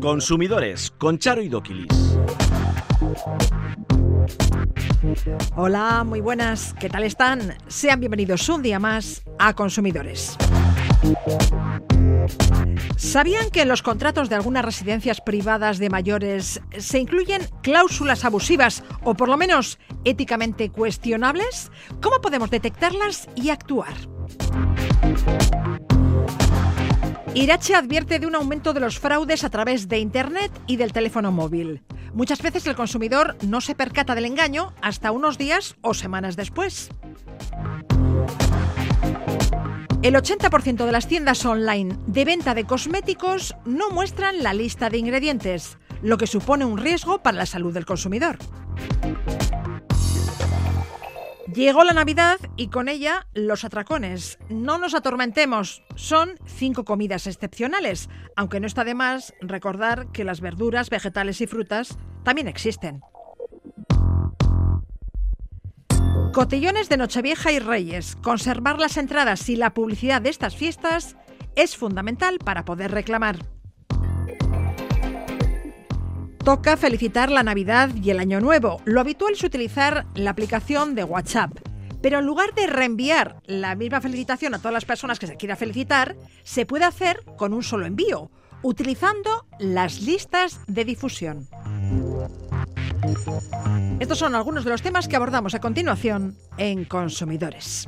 Consumidores con Charo y Doquilis. Hola, muy buenas, ¿qué tal están? Sean bienvenidos un día más a Consumidores. ¿Sabían que en los contratos de algunas residencias privadas de mayores se incluyen cláusulas abusivas o por lo menos éticamente cuestionables? ¿Cómo podemos detectarlas y actuar? Irache advierte de un aumento de los fraudes a través de Internet y del teléfono móvil. Muchas veces el consumidor no se percata del engaño hasta unos días o semanas después. El 80% de las tiendas online de venta de cosméticos no muestran la lista de ingredientes, lo que supone un riesgo para la salud del consumidor. Llegó la Navidad y con ella los atracones. No nos atormentemos, son cinco comidas excepcionales, aunque no está de más recordar que las verduras, vegetales y frutas también existen. Cotillones de Nochevieja y Reyes. Conservar las entradas y la publicidad de estas fiestas es fundamental para poder reclamar. Toca felicitar la Navidad y el Año Nuevo. Lo habitual es utilizar la aplicación de WhatsApp. Pero en lugar de reenviar la misma felicitación a todas las personas que se quiera felicitar, se puede hacer con un solo envío, utilizando las listas de difusión. Estos son algunos de los temas que abordamos a continuación en Consumidores.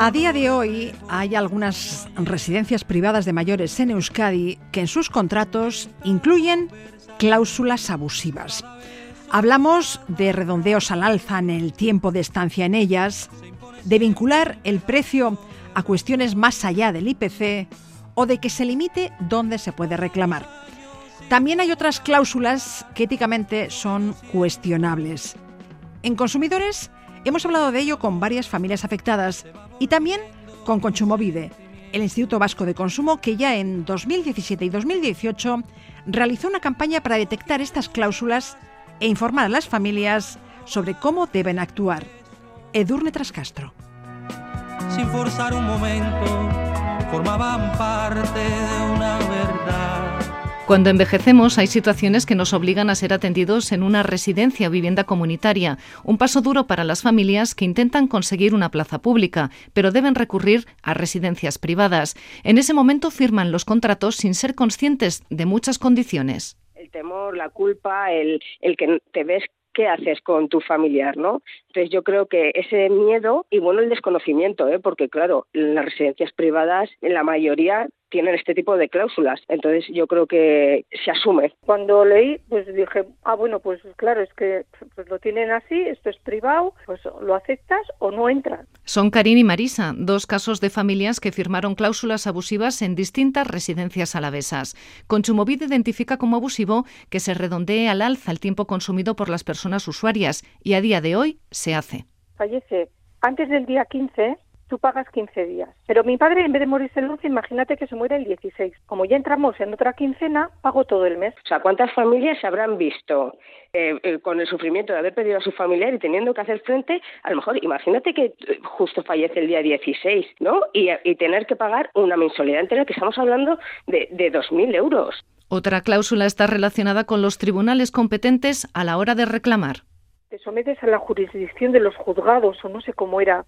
A día de hoy hay algunas residencias privadas de mayores en Euskadi que en sus contratos incluyen cláusulas abusivas. Hablamos de redondeos al alza en el tiempo de estancia en ellas, de vincular el precio a cuestiones más allá del IPC o de que se limite dónde se puede reclamar. También hay otras cláusulas que éticamente son cuestionables. En consumidores hemos hablado de ello con varias familias afectadas y también con Consumovide, el Instituto Vasco de Consumo que ya en 2017 y 2018 realizó una campaña para detectar estas cláusulas e informar a las familias sobre cómo deben actuar. Edurne Trascastro. Sin forzar un momento, formaban parte de una verdad. Cuando envejecemos hay situaciones que nos obligan a ser atendidos en una residencia o vivienda comunitaria, un paso duro para las familias que intentan conseguir una plaza pública, pero deben recurrir a residencias privadas. En ese momento firman los contratos sin ser conscientes de muchas condiciones. El temor, la culpa, el, el que te ves qué haces con tu familiar, ¿no? Entonces yo creo que ese miedo y bueno el desconocimiento, ¿eh? porque claro, en las residencias privadas en la mayoría tienen este tipo de cláusulas. Entonces yo creo que se asume. Cuando leí, pues dije, ah, bueno, pues claro, es que pues lo tienen así, esto es privado, pues lo aceptas o no entras. Son Karin y Marisa, dos casos de familias que firmaron cláusulas abusivas en distintas residencias alavesas. Consumovide identifica como abusivo que se redondee al alza el tiempo consumido por las personas usuarias y a día de hoy se hace. Fallece antes del día 15 tú pagas 15 días. Pero mi padre, en vez de morirse el 11, imagínate que se muere el 16. Como ya entramos en otra quincena, pago todo el mes. O sea, ¿cuántas familias se habrán visto eh, eh, con el sufrimiento de haber perdido a su familiar y teniendo que hacer frente? A lo mejor, imagínate que eh, justo fallece el día 16, ¿no? Y, y tener que pagar una mensualidad entera, que estamos hablando de, de 2.000 euros. Otra cláusula está relacionada con los tribunales competentes a la hora de reclamar. Te sometes a la jurisdicción de los juzgados, o no sé cómo era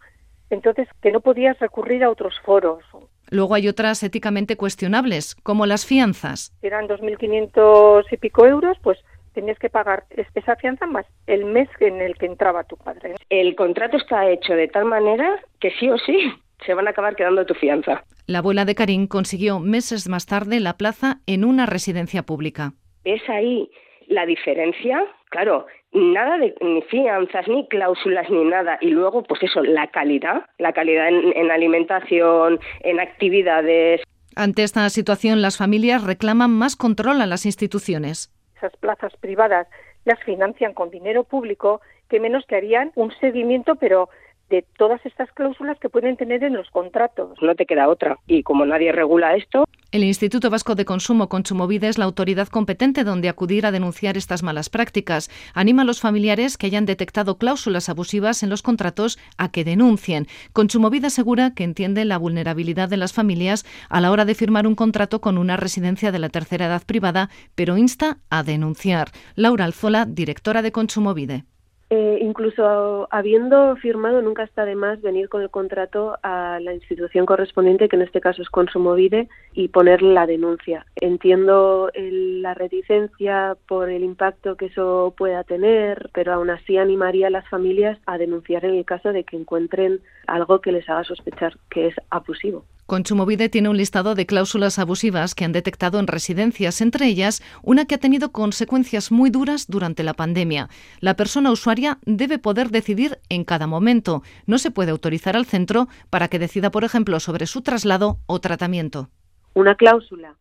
entonces que no podías recurrir a otros foros. Luego hay otras éticamente cuestionables, como las fianzas. Eran 2.500 y pico euros, pues tenías que pagar esa fianza más el mes en el que entraba tu padre. El contrato está hecho de tal manera que sí o sí se van a acabar quedando tu fianza. La abuela de Karim consiguió meses más tarde la plaza en una residencia pública. ¿Ves ahí la diferencia? Claro, nada de ni fianzas, ni cláusulas, ni nada. Y luego, pues eso, la calidad, la calidad en, alimentación, en actividades. Ante esta situación, las familias reclaman más control a las instituciones. Esas plazas privadas las financian con dinero público, que menos que harían un seguimiento, pero de todas estas cláusulas que pueden tener en los contratos. No te queda otra. Y como nadie regula esto. El Instituto Vasco de Consumo Consumovide es la autoridad competente donde acudir a denunciar estas malas prácticas. Anima a los familiares que hayan detectado cláusulas abusivas en los contratos a que denuncien. Consumovide asegura que entiende la vulnerabilidad de las familias a la hora de firmar un contrato con una residencia de la tercera edad privada, pero insta a denunciar. Laura Alzola, directora de Consumovide. Eh, incluso habiendo firmado, nunca está de más venir con el contrato a la institución correspondiente, que en este caso es Consumovide, y poner la denuncia. Entiendo la reticencia por el impacto que eso pueda tener, pero aún así animaría a las familias a denunciar en el caso de que encuentren algo que les haga sospechar que es abusivo. Consumovide tiene un listado de cláusulas abusivas que han detectado en residencias, entre ellas una que ha tenido consecuencias muy duras durante la pandemia. La persona usuaria debe poder decidir en cada momento. No se puede autorizar al centro para que decida, por ejemplo, sobre su traslado o tratamiento. Una cláusula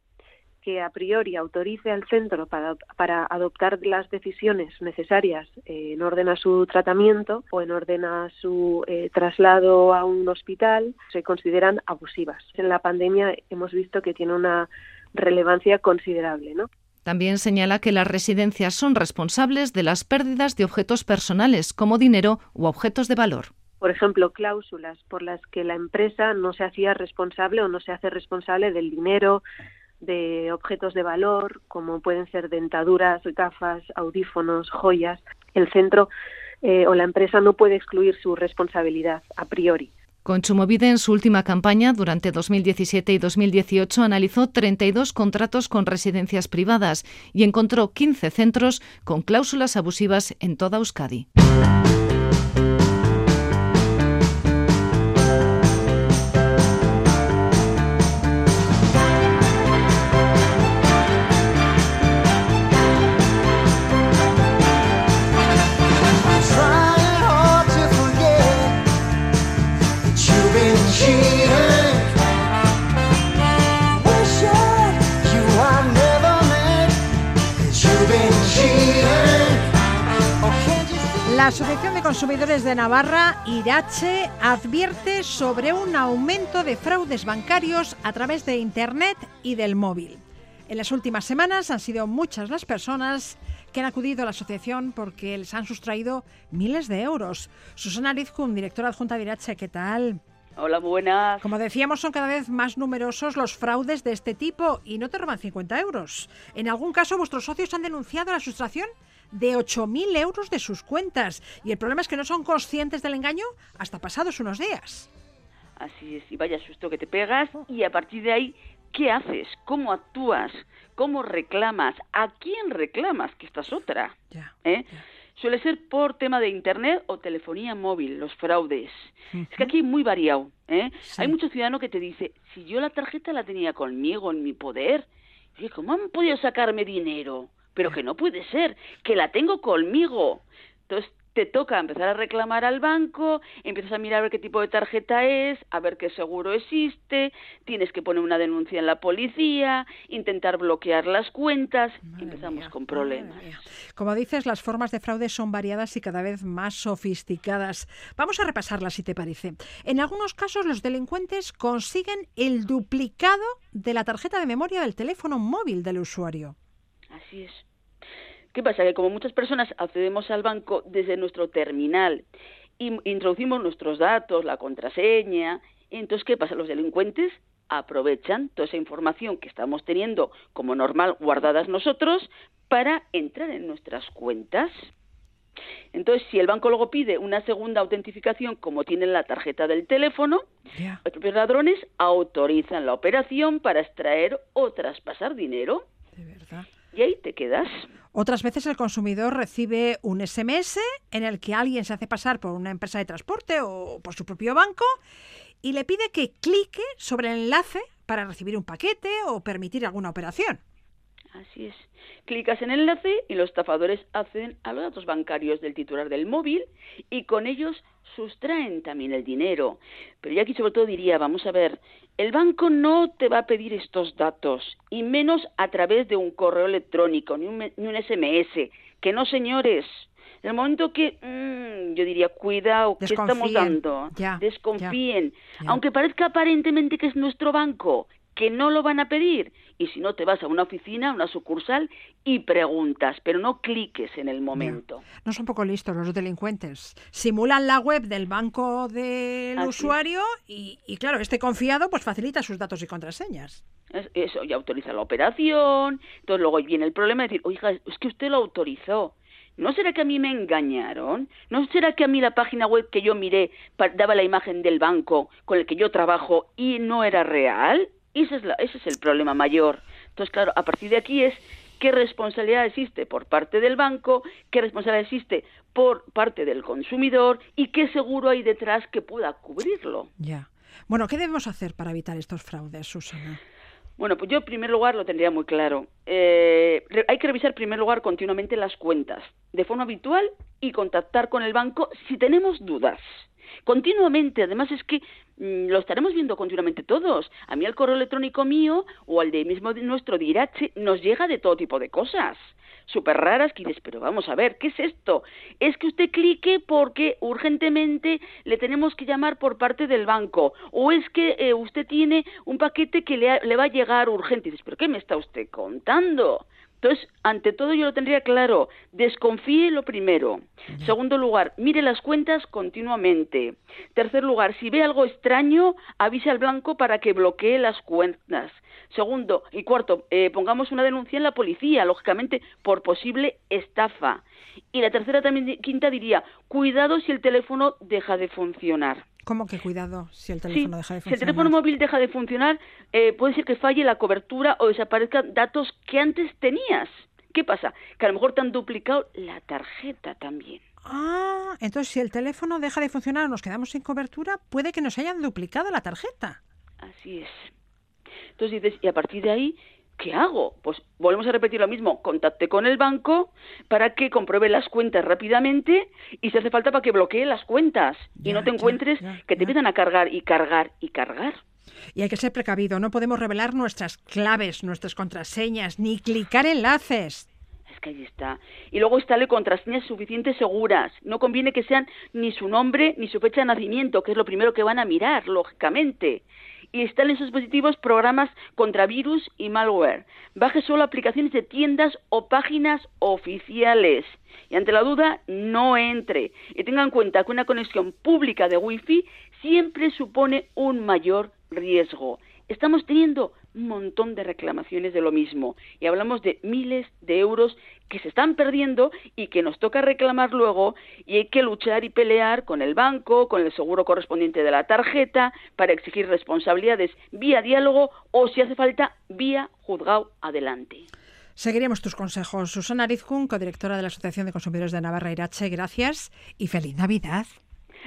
que a priori autorice al centro para, para adoptar las decisiones necesarias eh, en orden a su tratamiento o en orden a su eh, traslado a un hospital se consideran abusivas. En la pandemia hemos visto que tiene una relevancia considerable, ¿no? También señala que las residencias son responsables de las pérdidas de objetos personales como dinero u objetos de valor por ejemplo, cláusulas por las que la empresa no se hacía responsable o no se hace responsable del dinero, de objetos de valor, como pueden ser dentaduras, gafas, audífonos, joyas, el centro eh, o la empresa no puede excluir su responsabilidad a priori. Consumovide en su última campaña durante 2017 y 2018 analizó 32 contratos con residencias privadas y encontró 15 centros con cláusulas abusivas en toda Euskadi. Asociación de Consumidores de Navarra, IRACHE, advierte sobre un aumento de fraudes bancarios a través de Internet y del móvil. En las últimas semanas han sido muchas las personas que han acudido a la asociación porque les han sustraído miles de euros. Susana Rizkun, directora adjunta de IRACHE, ¿qué tal? Hola, buenas. Como decíamos, son cada vez más numerosos los fraudes de este tipo y no te roban 50 euros. En algún caso, vuestros socios han denunciado la sustracción de 8.000 euros de sus cuentas. Y el problema es que no son conscientes del engaño hasta pasados unos días. Así es, y vaya susto que te pegas. Y a partir de ahí, ¿qué haces? ¿Cómo actúas? ¿Cómo reclamas? ¿A quién reclamas? Que esta es otra. ¿Eh? Suele ser por tema de internet o telefonía móvil, los fraudes. Es que aquí hay muy variado. ¿eh? Hay mucho ciudadano que te dice, si yo la tarjeta la tenía conmigo, en mi poder, ¿cómo han podido sacarme dinero? Pero que no puede ser, que la tengo conmigo. Entonces te toca empezar a reclamar al banco, empiezas a mirar a ver qué tipo de tarjeta es, a ver qué seguro existe, tienes que poner una denuncia en la policía, intentar bloquear las cuentas, empezamos con problemas. Como dices, las formas de fraude son variadas y cada vez más sofisticadas. Vamos a repasarlas si te parece. En algunos casos los delincuentes consiguen el duplicado de la tarjeta de memoria del teléfono móvil del usuario. Así es. ¿Qué pasa? Que como muchas personas accedemos al banco desde nuestro terminal y introducimos nuestros datos, la contraseña, entonces ¿qué pasa? Los delincuentes aprovechan toda esa información que estamos teniendo como normal guardadas nosotros para entrar en nuestras cuentas. Entonces, si el banco luego pide una segunda autentificación, como tienen la tarjeta del teléfono, los propios ladrones autorizan la operación para extraer o traspasar dinero. De verdad. Y ahí te quedas. Otras veces el consumidor recibe un SMS en el que alguien se hace pasar por una empresa de transporte o por su propio banco y le pide que clique sobre el enlace para recibir un paquete o permitir alguna operación. Así es. Clicas en el enlace y los estafadores acceden a los datos bancarios del titular del móvil y con ellos sustraen también el dinero. Pero yo aquí sobre todo diría, vamos a ver, el banco no te va a pedir estos datos, y menos a través de un correo electrónico, ni un, ni un SMS. Que no, señores. En el momento que, mm, yo diría, cuidado, ¿qué estamos dando? Desconfíen. Aunque parezca aparentemente que es nuestro banco, que no lo van a pedir. Y si no, te vas a una oficina, a una sucursal y preguntas, pero no cliques en el momento. No son poco listos los delincuentes. Simulan la web del banco del usuario y, claro, este confiado pues facilita sus datos y contraseñas. Eso, ya autoriza la operación. Entonces luego viene el problema de decir, oiga, es que usted lo autorizó. ¿No será que a mí me engañaron? ¿No será que a mí la página web que yo miré daba la imagen del banco con el que yo trabajo y no era real? Ese es, ese es el problema mayor. Entonces, claro, a partir de aquí es qué responsabilidad existe por parte del banco, qué responsabilidad existe por parte del consumidor y qué seguro hay detrás que pueda cubrirlo. Ya. Bueno, ¿qué debemos hacer para evitar estos fraudes, Susana? Bueno, pues yo en primer lugar lo tendría muy claro. Eh, hay que revisar en primer lugar continuamente las cuentas, de forma habitual y contactar con el banco si tenemos dudas continuamente. Además es que lo estaremos viendo continuamente todos. A mí el correo electrónico mío o al de mismo nuestro Dirache nos llega de todo tipo de cosas súper raras que dices, pero vamos a ver, ¿qué es esto? Es que usted clique porque urgentemente le tenemos que llamar por parte del banco, o es que eh, usted tiene un paquete que le, le, va a llegar urgente. Y dices, ¿pero qué me está usted contando? Entonces, ante todo yo lo tendría claro, desconfíe lo primero. Segundo lugar, mire las cuentas continuamente. Tercer lugar, si ve algo extraño, avise al blanco para que bloquee las cuentas. Segundo y cuarto, eh, pongamos una denuncia en la policía, lógicamente, por posible estafa. Y la tercera también, quinta diría, cuidado si el teléfono deja de funcionar. ¿Cómo que cuidado si el teléfono deja de funcionar? Si el teléfono móvil deja de funcionar, eh, puede ser que falle la cobertura o desaparezcan datos que antes tenías. ¿Qué pasa? Que a lo mejor te han duplicado la tarjeta también. Ah, entonces si el teléfono deja de funcionar o nos quedamos sin cobertura, puede que nos hayan duplicado la tarjeta. Así es. Entonces dices, y a partir de ahí, ¿qué hago? Pues volvemos a repetir lo mismo, contacte con el banco para que compruebe las cuentas rápidamente y si hace falta para que bloquee las cuentas y no te encuentres que te empiezan a cargar y cargar y cargar. Y hay que ser precavido, no podemos revelar nuestras claves, nuestras contraseñas, ni clicar enlaces. Es que ahí está. Y luego instale contraseñas suficientes seguras. No conviene que sean ni su nombre ni su fecha de nacimiento, que es lo primero que van a mirar, lógicamente y instale en sus dispositivos programas contra virus y malware. Baje solo aplicaciones de tiendas o páginas oficiales. Y ante la duda, no entre. Y tenga en cuenta que una conexión pública de Wi-Fi siempre supone un mayor riesgo. Estamos teniendo un montón de reclamaciones de lo mismo y hablamos de miles de euros que se están perdiendo y que nos toca reclamar luego y hay que luchar y pelear con el banco, con el seguro correspondiente de la tarjeta para exigir responsabilidades vía diálogo o si hace falta vía juzgado adelante. Seguiremos tus consejos. Susana Arizkun, codirectora de la Asociación de Consumidores de Navarra Irache, gracias y feliz Navidad.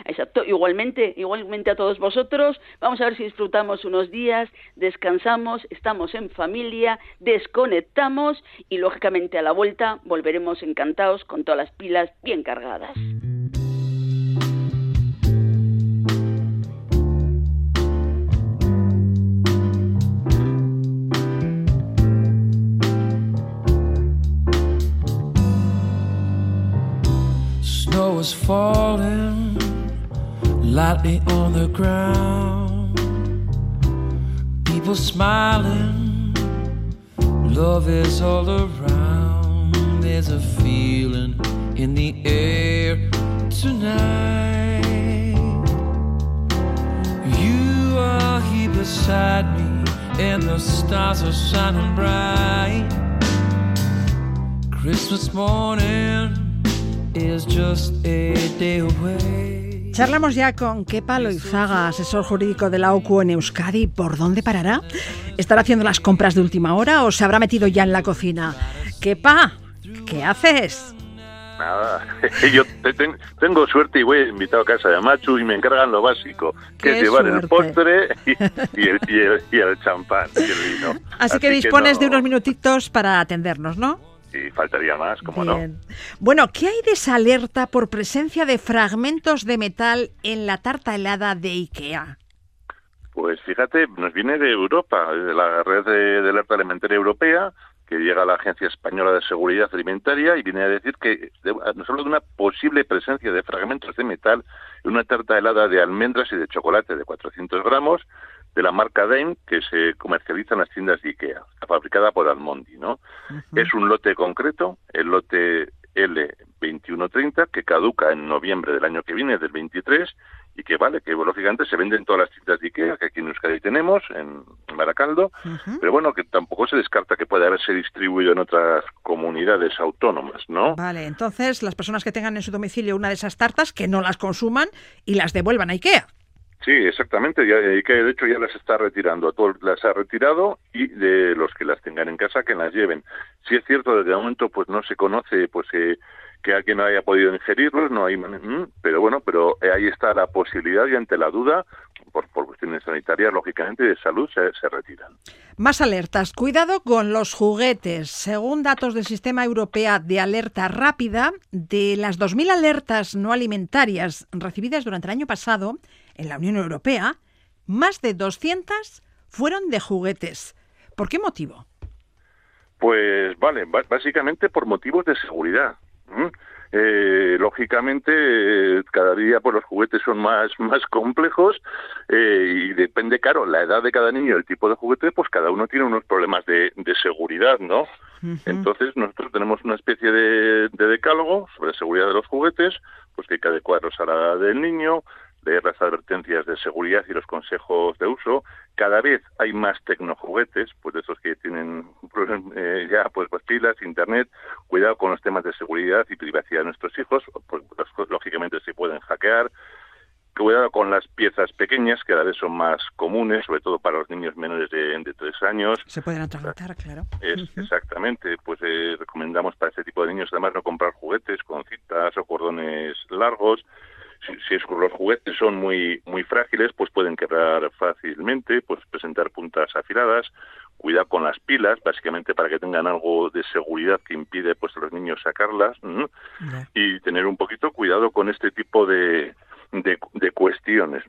Exacto, igualmente, igualmente a todos vosotros. Vamos a ver si disfrutamos unos días, descansamos, estamos en familia, desconectamos y lógicamente a la vuelta volveremos encantados con todas las pilas bien cargadas. Lightly on the ground. People smiling, love is all around. There's a feeling in the air tonight. You are here beside me, and the stars are shining bright. Christmas morning is just a day away. Charlamos ya con Kepa Loizaga, asesor jurídico de la OCU en Euskadi. ¿Por dónde parará? ¿Estará haciendo las compras de última hora o se habrá metido ya en la cocina? Kepa, ¿qué haces? Nada, yo tengo suerte y voy invitado a casa de Machu y me encargan lo básico, que es llevar el postre y, el, champán y el vino. Así, que dispones de unos minutitos para atendernos, ¿no? Sí, faltaría más, como no. Bueno, ¿qué hay de esa alerta por presencia de fragmentos de metal en la tarta helada de IKEA? Pues fíjate, nos viene de Europa, de la red de, de alerta alimentaria europea, que llega a la Agencia Española de Seguridad Alimentaria y viene a decir que nos habla de una posible presencia de fragmentos de metal en una tarta helada de almendras y de chocolate de 400 gramos de la marca Daim que se comercializa en las tiendas de Ikea, fabricada por Almondi, ¿no? Es un lote concreto, el lote L2130, que caduca en noviembre del año que viene, del 23, y que vale, que lógicamente se venden todas las tiendas de Ikea que aquí en Euskadi tenemos, en Maracaldo, pero bueno, que tampoco se descarta que pueda haberse distribuido en otras comunidades autónomas, ¿no? Vale, entonces las personas que tengan en su domicilio una de esas tartas, que no las consuman y las devuelvan a Ikea. Sí, exactamente. Ya, de hecho ya las está retirando. A todos las ha retirado y de los que las tengan en casa que las lleven. Si es cierto, desde el momento pues no se conoce pues eh, que alguien haya podido ingerirlos, no hay, mm, pero bueno, pero ahí está la posibilidad y ante la duda, por, cuestiones sanitarias, lógicamente, de salud, se, retiran. Más alertas. Cuidado con los juguetes. Según datos del Sistema Europeo de Alerta Rápida, de las 2.000 alertas no alimentarias recibidas durante el año pasado en la Unión Europea, más de 200 fueron de juguetes. ¿Por qué motivo? Pues vale, básicamente por motivos de seguridad. Eh, lógicamente cada día pues los juguetes son más más complejos eh, y depende claro la edad de cada niño el tipo de juguete pues cada uno tiene unos problemas de, seguridad no entonces nosotros tenemos una especie de, de decálogo sobre seguridad de los juguetes pues que hay que adecuarlos a la edad del niño leer las advertencias de seguridad y los consejos de uso. Cada vez hay más tecnojuguetes, pues de esos que tienen eh, ya pues, pues, pilas, internet. Cuidado con los temas de seguridad y privacidad de nuestros hijos, pues, lógicamente se pueden hackear. Cuidado con las piezas pequeñas, que cada vez son más comunes, sobre todo para los niños menores de, de tres años. Se pueden atragantar, claro. Es, Exactamente, pues eh, recomendamos para este tipo de niños además no comprar juguetes con citas o cordones largos si, es, los juguetes son muy muy frágiles, pues pueden quebrar fácilmente, pues presentar puntas afiladas. Cuidado con las pilas, básicamente para que tengan algo de seguridad que impide pues a los niños sacarlas y tener un poquito cuidado con este tipo de, de, cuestiones.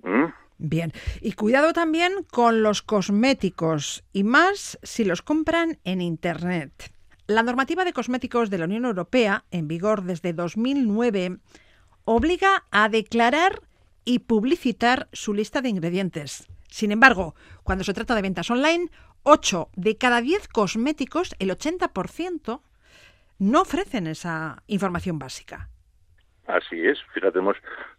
Bien, y cuidado también con los cosméticos y más si los compran en Internet. La normativa de cosméticos de la Unión Europea, en vigor desde 2009, obliga a declarar y publicitar su lista de ingredientes. Sin embargo, cuando se trata de ventas online, 8 de cada 10 cosméticos, el 80%, no ofrecen esa información básica. Así es, fíjate,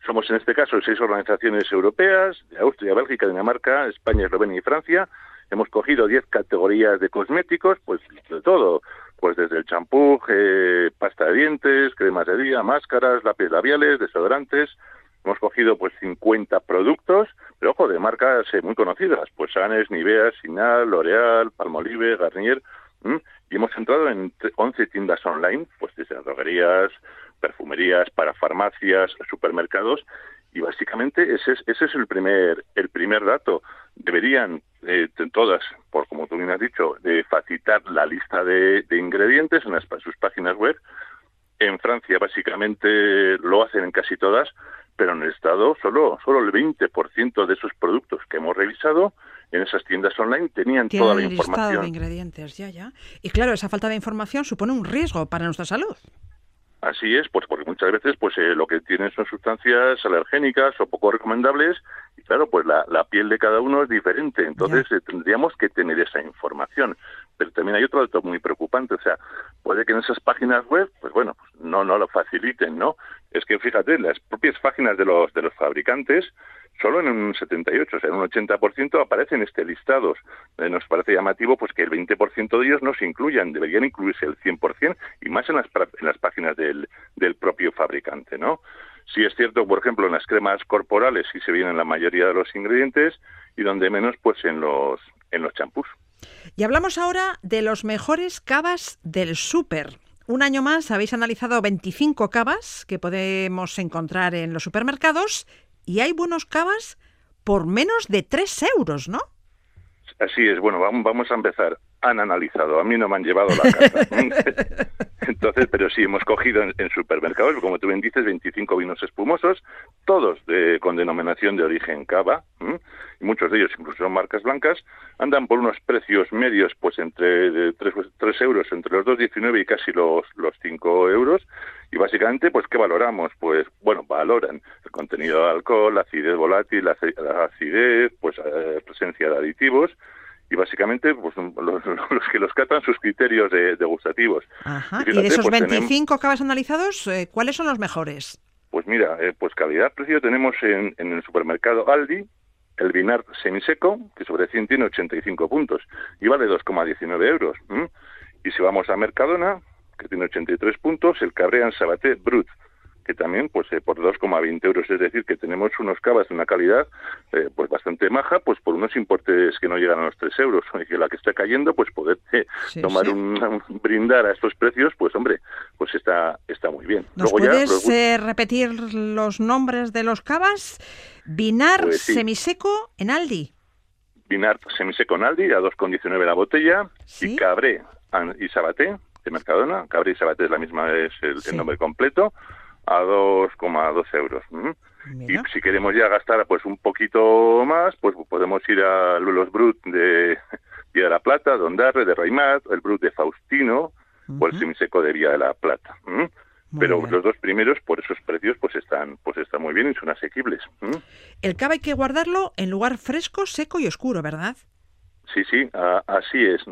somos en este caso seis organizaciones europeas, de Austria, Bélgica, Dinamarca, España, Eslovenia y Francia. Hemos cogido 10 categorías de cosméticos, pues de todo, pues desde el champú, eh, pasta de dientes, cremas de día, máscaras, lápices labiales, desodorantes. Hemos cogido pues 50 productos, pero ojo, de marcas eh, muy conocidas, pues Sanes, Nivea, Sinal, L'Oreal, Palmolive, Garnier, y hemos entrado en 11 tiendas online, pues desde droguerías, perfumerías, para farmacias, supermercados, y básicamente ese es, ese es el primer el primer dato. Deberían eh, todas por como tú bien has dicho de facilitar la lista de, ingredientes en las, sus páginas web. En Francia básicamente lo hacen en casi todas pero en el estado solo solo el 20% de esos productos que hemos revisado en esas tiendas online tenían toda la información de ingredientes ya ya. Y claro esa falta de información supone un riesgo para nuestra salud Así es, pues porque muchas veces pues eh, lo que tienen son sustancias alergénicas o poco recomendables y claro, pues la, piel de cada uno es diferente, entonces eh, tendríamos que tener esa información. Pero también hay otro dato muy preocupante, o sea, puede que en esas páginas web, pues bueno, pues no no lo faciliten, ¿no? Es que fíjate, las propias páginas de los de los fabricantes solo en un 78, o sea, en un 80% aparecen este listados. Eh, nos parece llamativo pues que el 20% de ellos no se incluyan, deberían incluirse el 100% y más en las, en las páginas del, del propio fabricante, ¿no? Sí es cierto, por ejemplo, en las cremas corporales sí se vienen la mayoría de los ingredientes y donde menos pues en los en los champús. Y hablamos ahora de los mejores cavas del súper. un año más habéis analizado 25 cavas que podemos encontrar en los supermercados y hay buenos cavas por menos de 3 euros, ¿no? Así es, bueno, vamos a empezar. Han analizado, a mí no me han llevado la casa. Entonces, pero sí, hemos cogido en, supermercados, como tú bien dices, 25 vinos espumosos, todos de, con denominación de origen cava, y muchos de ellos incluso son marcas blancas, andan por unos precios medios, pues entre 3, 3 euros, entre los 2,19 y casi los, los 5 euros, y básicamente, pues, ¿qué valoramos? Pues, bueno, valoran el contenido de alcohol, la acidez volátil, la acidez, pues, eh, presencia de aditivos, y básicamente pues los, que los catan sus criterios de, degustativos. Y, de esos 25 pues, cabas analizados, eh, ¿cuáles son los mejores? Pues mira, eh, pues calidad-precio tenemos en, el supermercado Aldi el Vinar semiseco, que sobre 100 tiene 85 puntos y vale 2,19 euros. Y si vamos a Mercadona, que tiene 83 puntos, el Cabrean Sabaté Brut, que también pues eh, por 2,20 euros, es decir, que tenemos unos cavas de una calidad eh, pues bastante maja, pues por unos importes que no llegan a los 3 euros, y que la que está cayendo, pues poder eh, tomar Un, brindar a estos precios, pues hombre, pues está está muy bien. ¿Nos puedes repetir los nombres de los cavas? Vinar pues semiseco en Aldi. Vinar semiseco en Aldi, a 2,19 la botella, y Cabré y Sabaté de Mercadona, Cabré y Sabaté es la misma, es el nombre completo, a 2,2 euros. Y si queremos ya gastar pues un poquito más, pues podemos ir a los Brut de Vía de la Plata, Dondarre, de Raimat, el Brut de Faustino o el Semiseco de Vía de la Plata. Pero los dos primeros, por esos precios, pues están, pues están muy bien y son asequibles. El cava hay que guardarlo en lugar fresco, seco y oscuro, ¿verdad? Sí, sí, así es.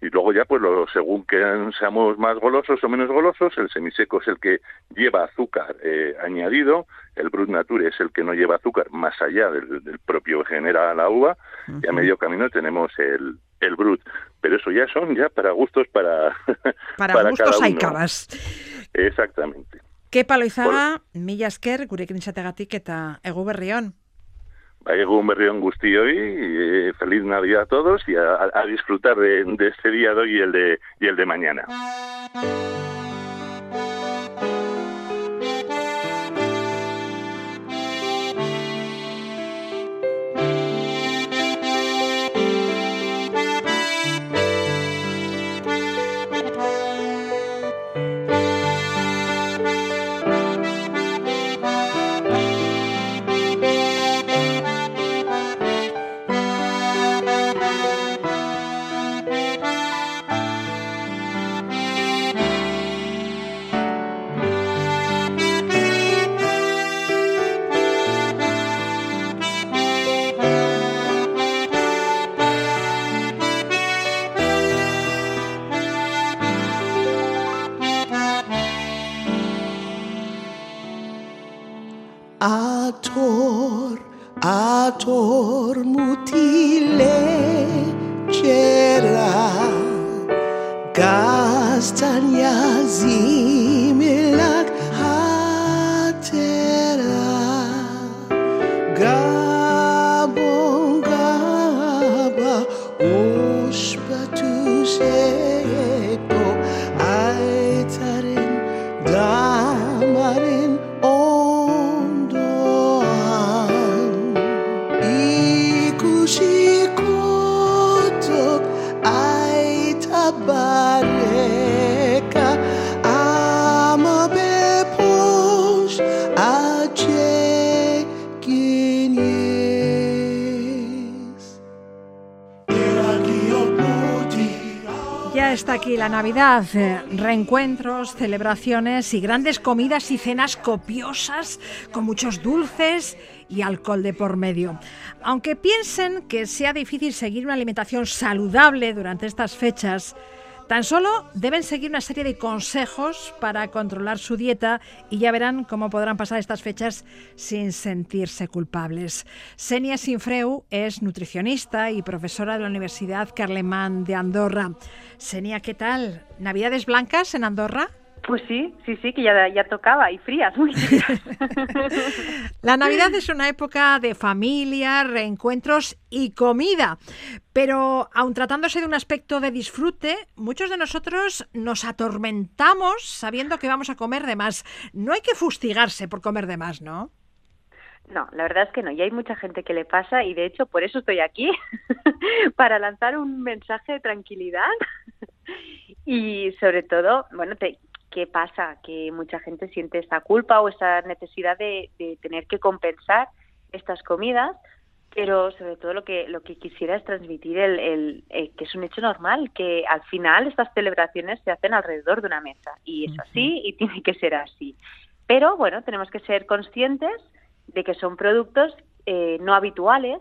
Y luego ya, pues lo, según que seamos más golosos o menos golosos, el semiseco es el que lleva azúcar eh, añadido, el Brut Nature es el que no lleva azúcar más allá del, propio que genera la uva, y a medio camino tenemos el, el Brut. Pero eso ya son ya para gustos para Para, gustos hay cabas. Exactamente. ¿Qué palo izaga, mila esker, gurekin izategatik eta egu berrión? un berrión eh, feliz Navidad a todos y a, disfrutar de, de, este día de hoy y el de, y el de mañana. Está aquí la Navidad, eh, reencuentros, celebraciones y grandes comidas y cenas copiosas con muchos dulces y alcohol de por medio. Aunque piensen que sea difícil seguir una alimentación saludable durante estas fechas, Tan solo deben seguir una serie de consejos para controlar su dieta y ya verán cómo podrán pasar estas fechas sin sentirse culpables. Senia Sinfreu es nutricionista y profesora de la Universidad Carlemán de Andorra. Senia, ¿qué tal? ¿Navidades blancas en Andorra? Pues sí, sí, sí, que ya, ya tocaba y frías, muy La Navidad es una época de familia, reencuentros y comida, pero aun tratándose de un aspecto de disfrute, muchos de nosotros nos atormentamos sabiendo que vamos a comer de más. No hay que fustigarse por comer de más, ¿no? No, la verdad es que no. Y hay mucha gente que le pasa y de hecho por eso estoy aquí, para lanzar un mensaje de tranquilidad y sobre todo, bueno, ¿qué pasa? Que mucha gente siente esta culpa o esta necesidad de, tener que compensar estas comidas, pero sobre todo lo que lo que quisiera es transmitir el, que es un hecho normal, que al final estas celebraciones se hacen alrededor de una mesa y es así y tiene que ser así. Pero bueno, tenemos que ser conscientes de que son productos eh, no habituales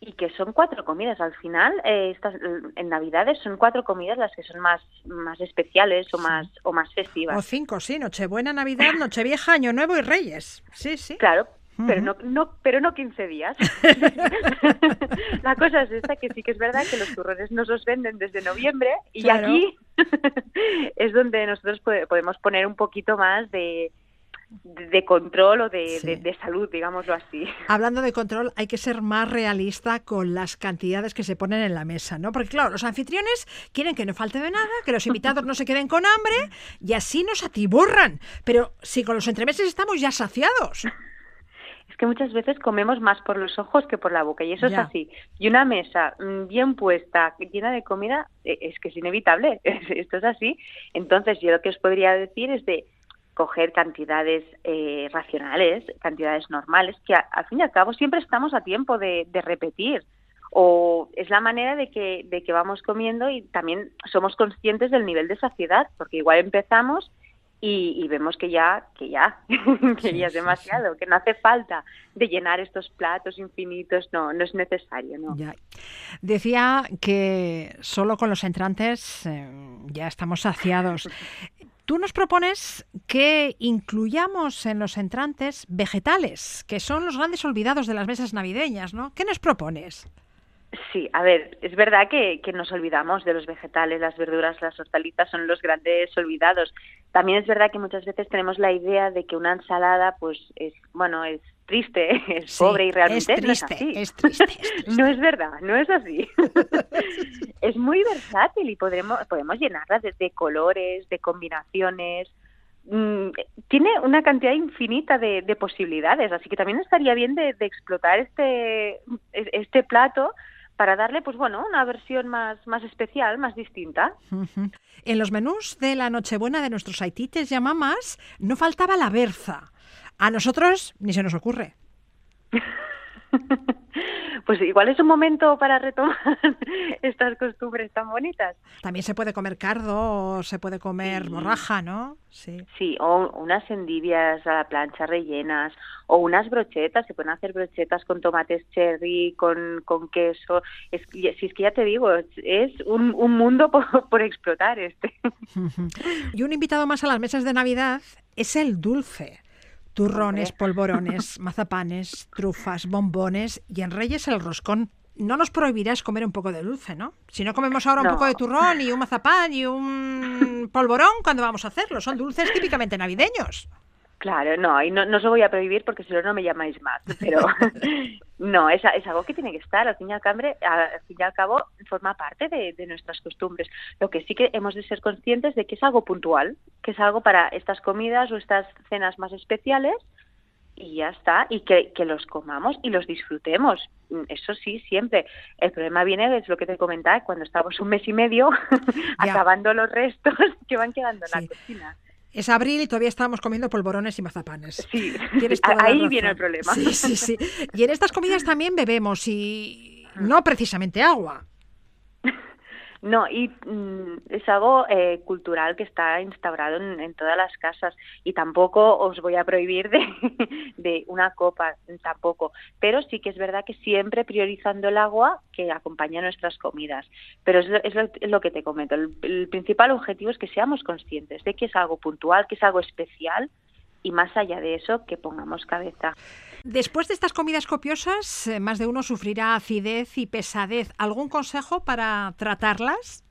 y que son cuatro comidas. Al final, eh, estas, en Navidades son cuatro comidas las que son más, más especiales o más, o más festivas. O cinco, sí, Nochebuena, Navidad, Nochevieja, Año Nuevo y Reyes. Sí, sí. Claro, pero no, no, pero no 15 días. la cosa es esta, que sí que es verdad que los turrones nos los venden desde noviembre y aquí es donde nosotros podemos poner un poquito más de, de control o de, salud, digámoslo así. Hablando de control, hay que ser más realista con las cantidades que se ponen en la mesa, ¿no? Porque claro, los anfitriones quieren que no falte de nada, que los invitados no se queden con hambre y así nos atiburran. Pero si con los entremeses estamos ya saciados. Es que muchas veces comemos más por los ojos que por la boca y eso es así. Y una mesa mm, bien puesta, llena de comida, e, es que es inevitable. Esto es así. Entonces, yo lo que os podría decir es de coger cantidades eh, racionales, cantidades normales, que al fin y al cabo siempre estamos a tiempo de, repetir. O es la manera de que, de que vamos comiendo y también somos conscientes del nivel de saciedad, porque igual empezamos y, vemos que ya, que ya, que ya es demasiado, que no hace falta de llenar estos platos infinitos, no, no es necesario, ¿no? Decía que solo con los entrantes eh, ya estamos saciados. Tú nos propones que incluyamos en los entrantes vegetales, que son los grandes olvidados de las mesas navideñas, ¿no? ¿Qué nos propones? Sí, a ver, es verdad que, que, nos olvidamos de los vegetales, las verduras, las hortalizas son los grandes olvidados. También es verdad que muchas veces tenemos la idea de que una ensalada, pues, es, bueno, es triste, es pobre y realmente es triste, no es triste, no es verdad, no es así. es muy versátil y podremos, podemos llenarla de, colores, de combinaciones. Mm, tiene una cantidad infinita de, posibilidades, así que también estaría bien de, explotar este, este plato para darle, pues bueno, una versión más, más especial, más distinta. En los menús de la Nochebuena de nuestros haitites y mamás no faltaba la berza. A nosotros ni se nos ocurre. pues igual es un momento para retomar estas costumbres tan bonitas. También se puede comer cardo, o se puede comer borraja, ¿no? Sí. Sí, o unas endivias a la plancha rellenas, o unas brochetas, se pueden hacer brochetas con tomates cherry, con, con queso. Es, si es que ya te digo, es un, un mundo por, por explotar este. y un invitado más a las mesas de Navidad es el dulce. Turrones, polvorones, mazapanes, trufas, bombones y en Reyes el roscón. No nos prohibirás comer un poco de dulce, ¿no? Si no comemos ahora un poco de turrón y un mazapán y un polvorón, ¿cuándo vamos a hacerlo? Son dulces típicamente navideños. Claro, no, y no, no os lo voy a prohibir porque si no, no me llamáis más. Pero no, es, es algo que tiene que estar, al fin y al cabo, al fin y al cabo forma parte de, de, nuestras costumbres. Lo que sí que hemos de ser conscientes de que es algo puntual, que es algo para estas comidas o estas cenas más especiales y ya está, y que, que los comamos y los disfrutemos. Eso sí, siempre. El problema viene, es lo que te comentaba, cuando estamos un mes y medio acabando los restos que van quedando en la cocina. Es abril y todavía estábamos comiendo polvorones y mazapanes. Sí, ahí viene el problema. Sí, sí, sí. Y en estas comidas también bebemos y no precisamente agua. No, y mm, es algo eh, cultural que está instaurado en, todas las casas y tampoco os voy a prohibir de, de, una copa, tampoco. Pero sí que es verdad que siempre priorizando el agua que acompaña nuestras comidas. Pero es, lo, que te comento. el principal objetivo es que seamos conscientes de que es algo puntual, que es algo especial y más allá de eso, que pongamos cabeza. Después de estas comidas copiosas, eh, más de uno sufrirá acidez y pesadez. ¿Algún consejo para tratarlas?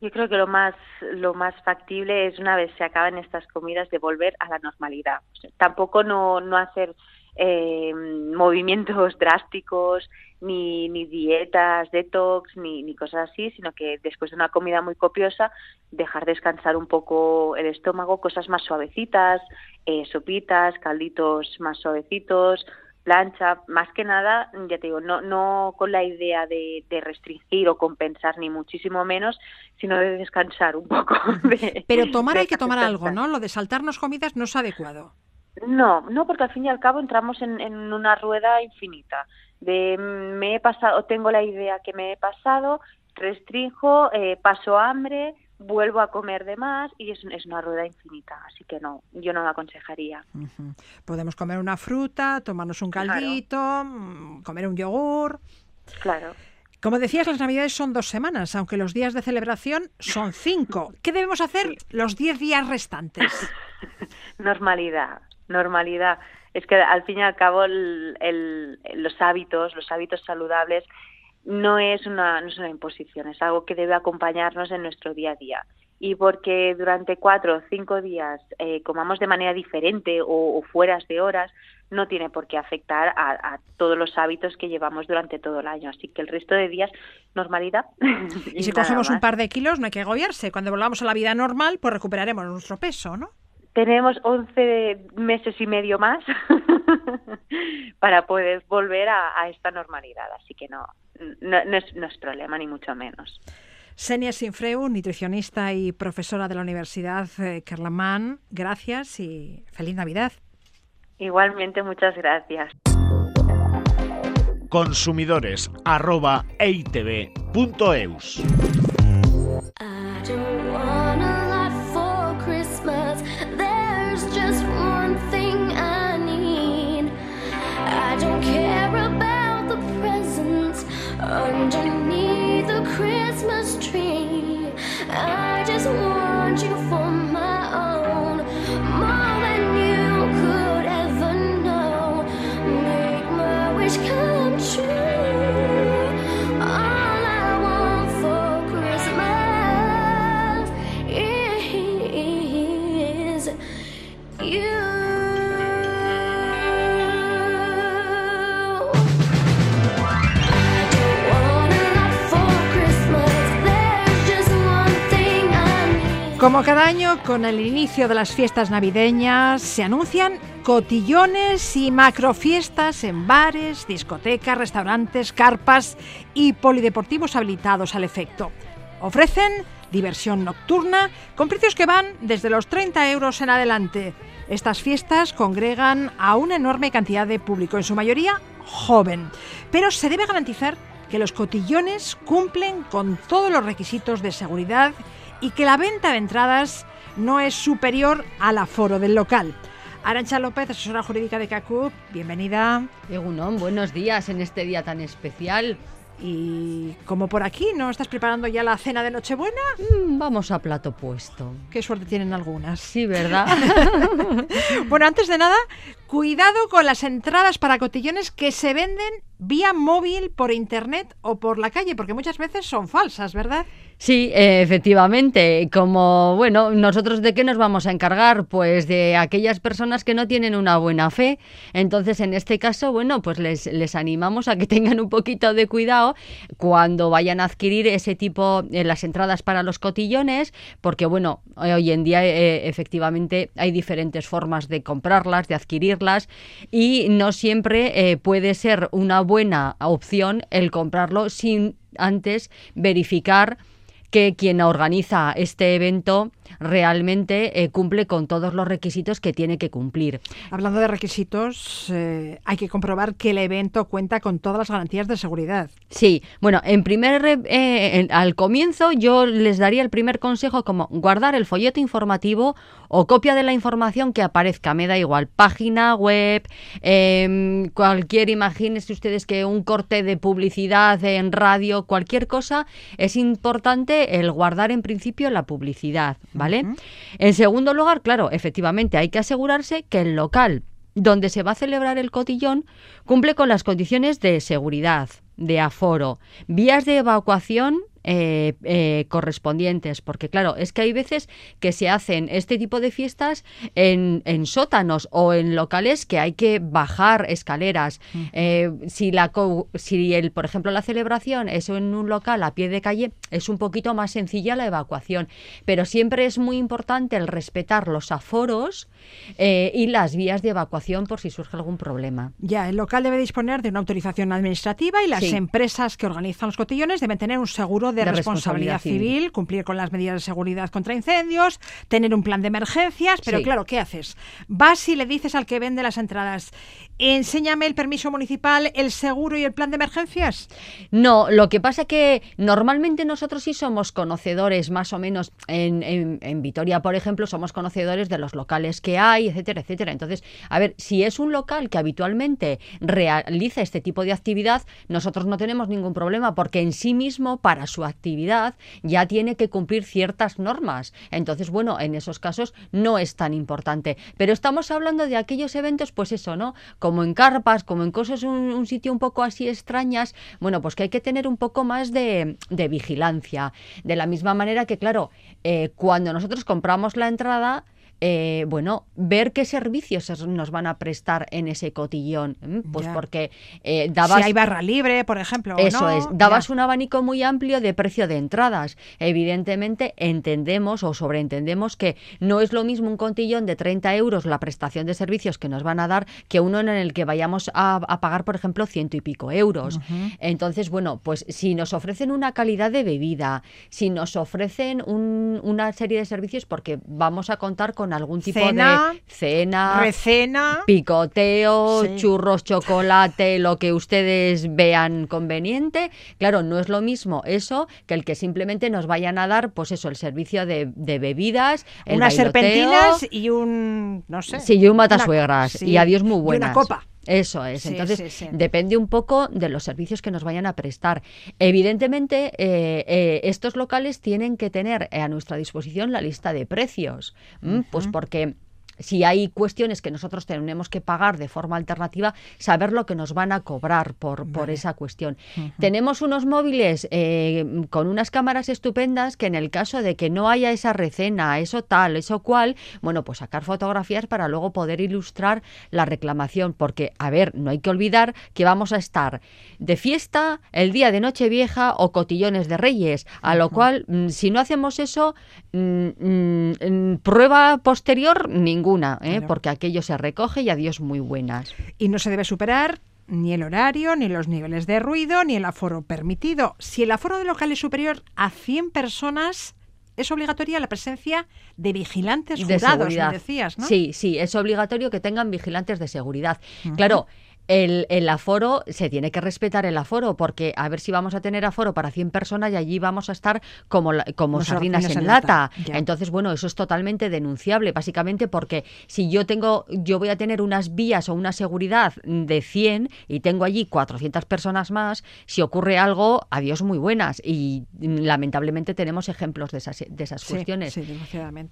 Yo creo que lo más lo más factible es una vez se acaban estas comidas de volver a la normalidad. tampoco no, no hacer eh, movimientos drásticos, ni, ni dietas, detox, ni, ni cosas así, sino que después de una comida muy copiosa, dejar descansar un poco el estómago, cosas más suavecitas, eh, sopitas, calditos más suavecitos, plancha, más que nada, ya te digo, no, no con la idea de, de, restringir o compensar, ni muchísimo menos, sino de descansar un poco. Pero tomar hay que tomar algo, ¿no? Lo de saltarnos comidas no es adecuado. No, no, porque al fin y al cabo entramos en, en una rueda infinita. De me he pasado, tengo la idea que me he pasado, restringo, eh, paso hambre, vuelvo a comer de más y es, es, una rueda infinita. Así que no, yo no me aconsejaría. Podemos comer una fruta, tomarnos un caldito, mm, comer un yogur. Claro. Como decías, las Navidades son dos semanas, aunque los días de celebración son cinco. ¿Qué debemos hacer los diez días restantes? Normalidad normalidad. Es que al fin y al cabo el, los hábitos, los hábitos saludables, no es, una, no es una imposición, es algo que debe acompañarnos en nuestro día a día. Y porque durante cuatro o cinco días eh, comamos de manera diferente o, fuera de horas, no tiene por qué afectar a, a, todos los hábitos que llevamos durante todo el año. Así que el resto de días, normalidad. y, y si cogemos un par de kilos, no hay que agobiarse. Cuando volvamos a la vida normal, pues recuperaremos nuestro peso, ¿no? Tenemos 11 meses y medio más para poder volver a, esta normalidad. Así que no, no, es, problema, ni mucho menos. Senia Sinfreu, nutricionista y profesora de la Universidad eh, Carlamán, gracias y feliz Navidad. Igualmente, muchas gracias. Consumidores arroba, underneath Como cada año, con el inicio de las fiestas navideñas, se anuncian cotillones y macrofiestas en bares, discotecas, restaurantes, carpas y polideportivos habilitados al efecto. Ofrecen diversión nocturna con precios que van desde los 30 euros en adelante. Estas fiestas congregan a una enorme cantidad de público, en su mayoría joven, pero se debe garantizar que los cotillones cumplen con todos los requisitos de seguridad y que la venta de entradas no es superior al aforo del local. Arancha López, asesora jurídica de CACUP, bienvenida. Egunon, buenos días en este día tan especial. Y como por aquí, ¿no estás preparando ya la cena de Nochebuena? Mm, vamos a plato puesto. Qué suerte tienen algunas. Sí, ¿verdad? bueno, antes de nada, cuidado con las entradas para cotillones que se venden vía móvil, por internet o por la calle, porque muchas veces son falsas, ¿verdad? Sí, efectivamente. Como, bueno, nosotros de qué nos vamos a encargar? Pues de aquellas personas que no tienen una buena fe. Entonces, en este caso, bueno, pues les, animamos a que tengan un poquito de cuidado cuando vayan a adquirir ese tipo, de las entradas para los cotillones, porque, bueno, hoy en día eh, efectivamente hay diferentes formas de comprarlas, de adquirirlas, y no siempre eh, puede ser una buena opción el comprarlo sin antes verificar que quien organiza este evento realmente eh, cumple con todos los requisitos que tiene que cumplir. Hablando de requisitos, eh, hay que comprobar que el evento cuenta con todas las garantías de seguridad. Sí, bueno, en primer, eh, al comienzo yo les daría el primer consejo como guardar el folleto informativo o copia de la información que aparezca, me da igual, página web, em, cualquier, imagínense ustedes que un corte de publicidad en radio, cualquier cosa, es importante el guardar en principio la publicidad, ¿vale? En segundo lugar, claro, efectivamente hay que asegurarse que el local donde se va a celebrar el cotillón cumple con las condiciones de seguridad, de aforo, vías de evacuación eh, eh, correspondientes, porque claro, es que hay veces que se hacen este tipo de fiestas en, en sótanos o en locales que hay que bajar escaleras. Eh, si, la, si el, por ejemplo, la celebración es en un local a pie de calle, es un poquito más sencilla la evacuación, pero siempre es muy importante el respetar los aforos y las vías de evacuación por si surge algún problema. Ya, el local debe disponer de una autorización administrativa y las empresas que organizan los cotillones deben tener un seguro de, responsabilidad, civil, cumplir con las medidas de seguridad contra incendios, tener un plan de emergencias, pero claro, ¿qué haces? Vas y le dices al que vende las entradas, enséñame el permiso municipal, el seguro y el plan de emergencias. No, lo que pasa que normalmente nosotros sí somos conocedores, más o menos, en, en Vitoria, por ejemplo, somos conocedores de los locales que hay, etcétera, etcétera. Entonces, a ver, si es un local que habitualmente realiza este tipo de actividad, nosotros no tenemos ningún problema porque en sí mismo, para su actividad, ya tiene que cumplir ciertas normas. Entonces, bueno, en esos casos no es tan importante. Pero estamos hablando de aquellos eventos, pues eso, ¿no? Como en carpas, como en cosas, un, sitio un poco así extrañas, bueno, pues que hay que tener un poco más de, vigilancia. De la misma manera que, claro, eh, cuando nosotros compramos la entrada, eh, bueno, ver qué servicios nos van a prestar en ese cotillón. Pues porque eh, dabas... Si hay barra libre, por ejemplo. Eso es, dabas un abanico muy amplio de precio de entradas. Evidentemente entendemos o sobreentendemos que no es lo mismo un cotillón de 30 euros la prestación de servicios que nos van a dar que uno en el que vayamos a, pagar, por ejemplo, ciento y pico euros. Entonces, bueno, pues si nos ofrecen una calidad de bebida, si nos ofrecen una serie de servicios, porque vamos a contar con algún tipo de cena, recena, picoteo, churros, chocolate, lo que ustedes vean conveniente. Claro, no es lo mismo eso que el que simplemente nos vayan a dar, pues eso, el servicio de, bebidas, unas serpentinas y un, no sé, sí, y un matasuegras y adiós muy buenas. Y una copa. Eso es. Entonces, depende un poco de los servicios que nos vayan a prestar. Evidentemente, eh, eh, estos locales tienen que tener a nuestra disposición la lista de precios, pues porque si hay cuestiones que nosotros tenemos que pagar de forma alternativa, saber lo que nos van a cobrar por, por esa cuestión. Tenemos unos móviles eh, con unas cámaras estupendas que en el caso de que no haya esa recena, eso tal, eso cual, bueno, pues sacar fotografías para luego poder ilustrar la reclamación, porque, a ver, no hay que olvidar que vamos a estar de fiesta el día de Nochevieja o cotillones de Reyes, a lo cual, mm, si no hacemos eso, mm, mm, prueba posterior, ningún ninguna, ¿eh? porque aquello se recoge y adiós muy buenas. Y no se debe superar ni el horario, ni los niveles de ruido, ni el aforo permitido. Si el aforo de local es superior a 100 personas, es obligatoria la presencia de vigilantes jurados, me decías, ¿no? Sí, sí, es obligatorio que tengan vigilantes de seguridad. Claro, el, aforo, se tiene que respetar el aforo, porque a ver si vamos a tener aforo para 100 personas y allí vamos a estar como, como sardinas en, lata. Entonces, bueno, eso es totalmente denunciable, básicamente porque si yo tengo, yo voy a tener unas vías o una seguridad de 100 y tengo allí 400 personas más, si ocurre algo, adiós muy buenas. Y lamentablemente tenemos ejemplos de esas, de esas cuestiones.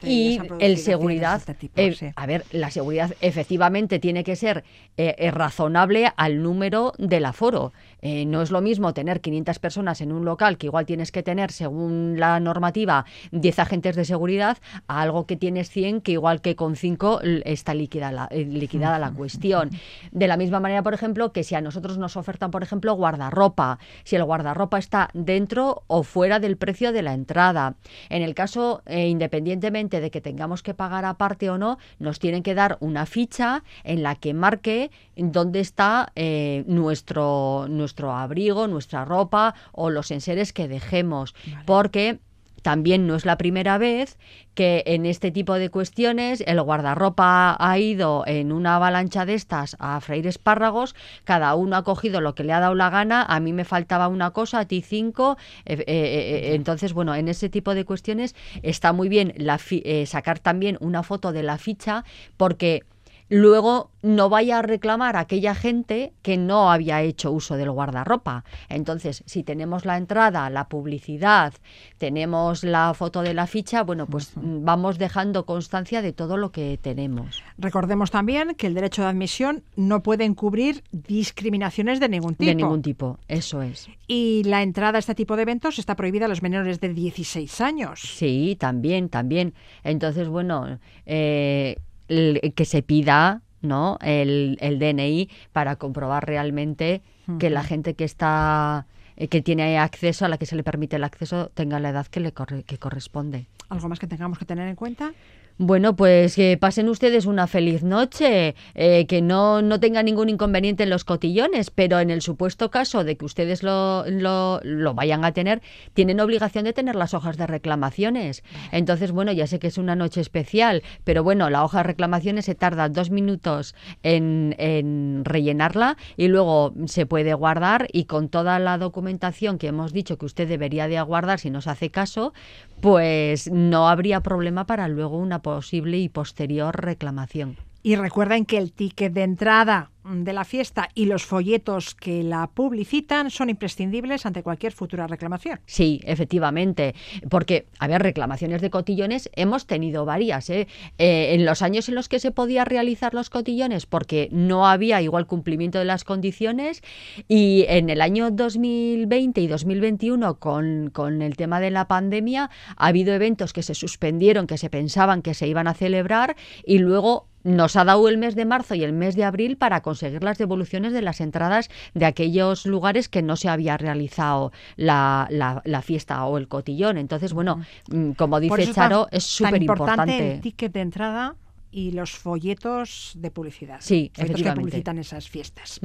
y el seguridad, este eh, a ver, la seguridad efectivamente tiene que ser eh, razonable al número del aforo. Eh, no es lo mismo tener 500 personas en un local que igual tienes que tener, según la normativa, 10 agentes de seguridad, a algo que tienes 100 que igual que con 5 está liquidada la, eh, liquidada la cuestión. De la misma manera, por ejemplo, que si a nosotros nos ofertan, por ejemplo, guardarropa, si el guardarropa está dentro o fuera del precio de la entrada. En el caso, eh, independientemente de que tengamos que pagar aparte o no, nos tienen que dar una ficha en la que marque dónde está eh, nuestro, nuestro abrigo, nuestra ropa o los enseres que dejemos. Porque también no es la primera vez que en este tipo de cuestiones el guardarropa ha ido en una avalancha de estas a freír espárragos, cada uno ha cogido lo que le ha dado la gana, a mí me faltaba una cosa, a ti cinco, eh, eh, entonces bueno, en ese tipo de cuestiones está muy bien la sacar también una foto de la ficha porque luego no vaya a reclamar a aquella gente que no había hecho uso del guardarropa. Entonces, si tenemos la entrada, la publicidad, tenemos la foto de la ficha, bueno, pues vamos dejando constancia de todo lo que tenemos. Recordemos también que el derecho de admisión no puede encubrir discriminaciones de ningún tipo. De ningún tipo, eso es. Y la entrada a este tipo de eventos está prohibida a los menores de 16 años. Sí, también, también. Entonces, bueno, eh, que se pida ¿no? El, el, DNI para comprobar realmente que la gente que está eh, que tiene acceso a la que se le permite el acceso tenga la edad que le que corresponde. ¿Algo más que tengamos que tener en cuenta? Bueno, pues que pasen ustedes una feliz noche, eh, que no, no tengan ningún inconveniente en los cotillones, pero en el supuesto caso de que ustedes lo, lo, lo, vayan a tener, tienen obligación de tener las hojas de reclamaciones. Entonces, bueno, ya sé que es una noche especial, pero bueno, la hoja de reclamaciones se tarda dos minutos en, en rellenarla y luego se puede guardar y con toda la documentación que hemos dicho que usted debería de aguardar si nos hace caso, pues no habría problema para luego una posible y posterior reclamación. Y recuerden que el ticket de entrada de la fiesta y los folletos que la publicitan son imprescindibles ante cualquier futura reclamación. Sí, efectivamente, porque, a ver, reclamaciones de cotillones hemos tenido varias. ¿eh? Eh, en los años en los que se podía realizar los cotillones, porque no había igual cumplimiento de las condiciones, y en el año 2020 y 2021, con, con el tema de la pandemia, ha habido eventos que se suspendieron, que se pensaban que se iban a celebrar, y luego nos ha dado el mes de marzo y el mes de abril para conseguir las devoluciones de las entradas de aquellos lugares que no se había realizado la, la, fiesta o el cotillón. Entonces, bueno, mm, como dice Charo, es súper importante. el ticket de entrada y los folletos de publicidad. Sí, folletos que publicitan esas fiestas.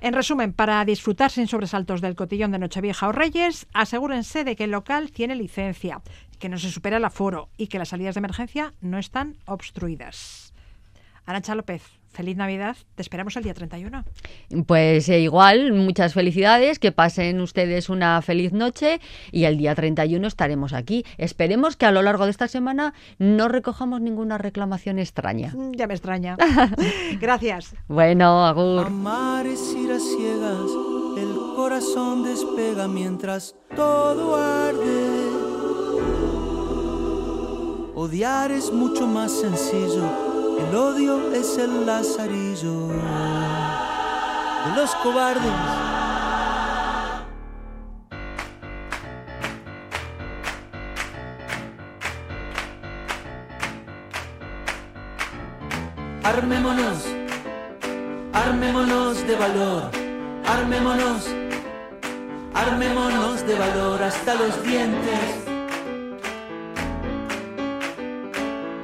En resumen, para disfrutar sin sobresaltos del cotillón de Nochevieja o Reyes, asegúrense de que el local tiene licencia, que no se supera el aforo y que las salidas de emergencia no están obstruidas. Arancha López, feliz Navidad. Te esperamos el día 31. Pues eh, igual, muchas felicidades, que pasen ustedes una feliz noche y el día 31 estaremos aquí. Esperemos que a lo largo de esta semana no recojamos ninguna reclamación extraña. Mm, ya me extraña. Gracias. Bueno, agur. Amar es ir a ciegas, el corazón despega mientras todo arde. Odiar es mucho más sencillo el odio es el lazarillo de los cobardes. Armémonos, armémonos de valor, armémonos, armémonos de valor hasta los dientes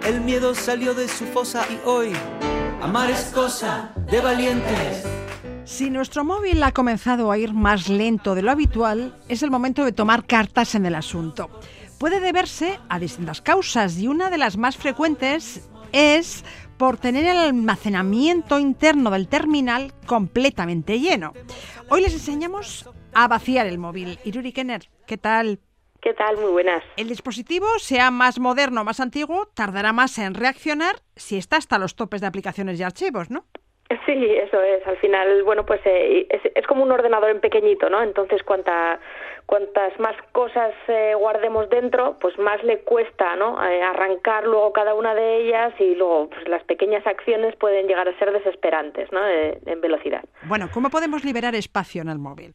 El miedo salió de su fosa y hoy amar es cosa de valientes. Si nuestro móvil ha comenzado a ir más lento de lo habitual, es el momento de tomar cartas en el asunto. Puede deberse a distintas causas y una de las más frecuentes es por tener el almacenamiento interno del terminal completamente lleno. Hoy les enseñamos a vaciar el móvil. Iruri Kenner, ¿qué tal? ¿Qué tal? Muy buenas. El dispositivo, sea más moderno o más antiguo, tardará más en reaccionar si está hasta los topes de aplicaciones y archivos, ¿no? Sí, eso es. Al final, bueno, pues eh, es, como un ordenador en pequeñito, ¿no? Entonces, cuanta, cuantas más cosas eh, guardemos dentro, pues más le cuesta, ¿no? Eh, arrancar luego cada una de ellas y luego pues, las pequeñas acciones pueden llegar a ser desesperantes, ¿no? en velocidad. Bueno, ¿cómo podemos liberar espacio en el móvil?